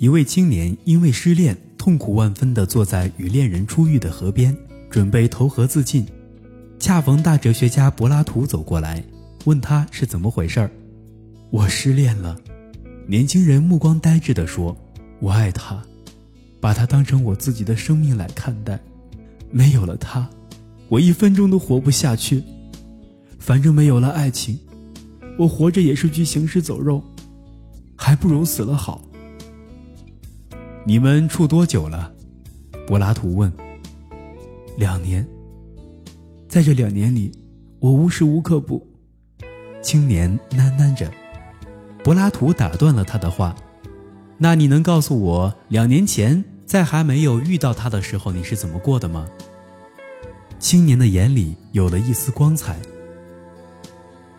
一位青年因为失恋，痛苦万分地坐在与恋人初遇的河边，准备投河自尽。恰逢大哲学家柏拉图走过来，问他是怎么回事儿。我失恋了。年轻人目光呆滞地说：“我爱他，把他当成我自己的生命来看待。没有了他，我一分钟都活不下去。反正没有了爱情，我活着也是具行尸走肉，还不如死了好。”你们处多久了？柏拉图问。两年。在这两年里，我无时无刻不……青年喃喃着。柏拉图打断了他的话：“那你能告诉我，两年前在还没有遇到他的时候，你是怎么过的吗？”青年的眼里有了一丝光彩。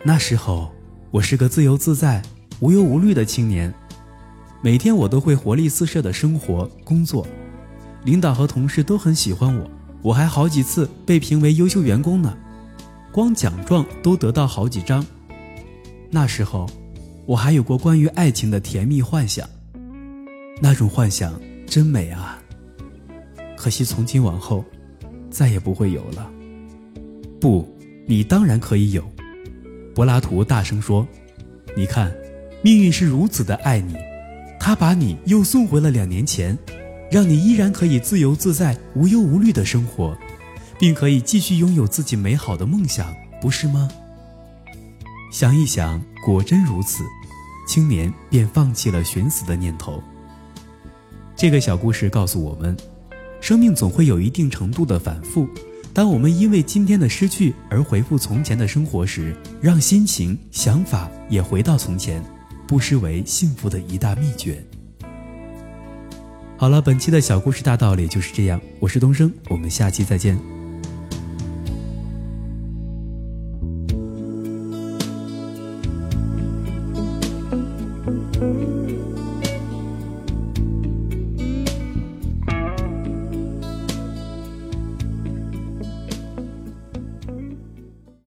那时候，我是个自由自在、无忧无虑的青年。每天我都会活力四射的生活工作，领导和同事都很喜欢我，我还好几次被评为优秀员工呢，光奖状都得到好几张。那时候，我还有过关于爱情的甜蜜幻想，那种幻想真美啊！可惜从今往后，再也不会有了。不，你当然可以有。柏拉图大声说：“你看，命运是如此的爱你。”他把你又送回了两年前，让你依然可以自由自在、无忧无虑的生活，并可以继续拥有自己美好的梦想，不是吗？想一想，果真如此，青年便放弃了寻死的念头。这个小故事告诉我们，生命总会有一定程度的反复。当我们因为今天的失去而回复从前的生活时，让心情、想法也回到从前。不失为幸福的一大秘诀。好了，本期的小故事大道理就是这样。我是东升，我们下期再见。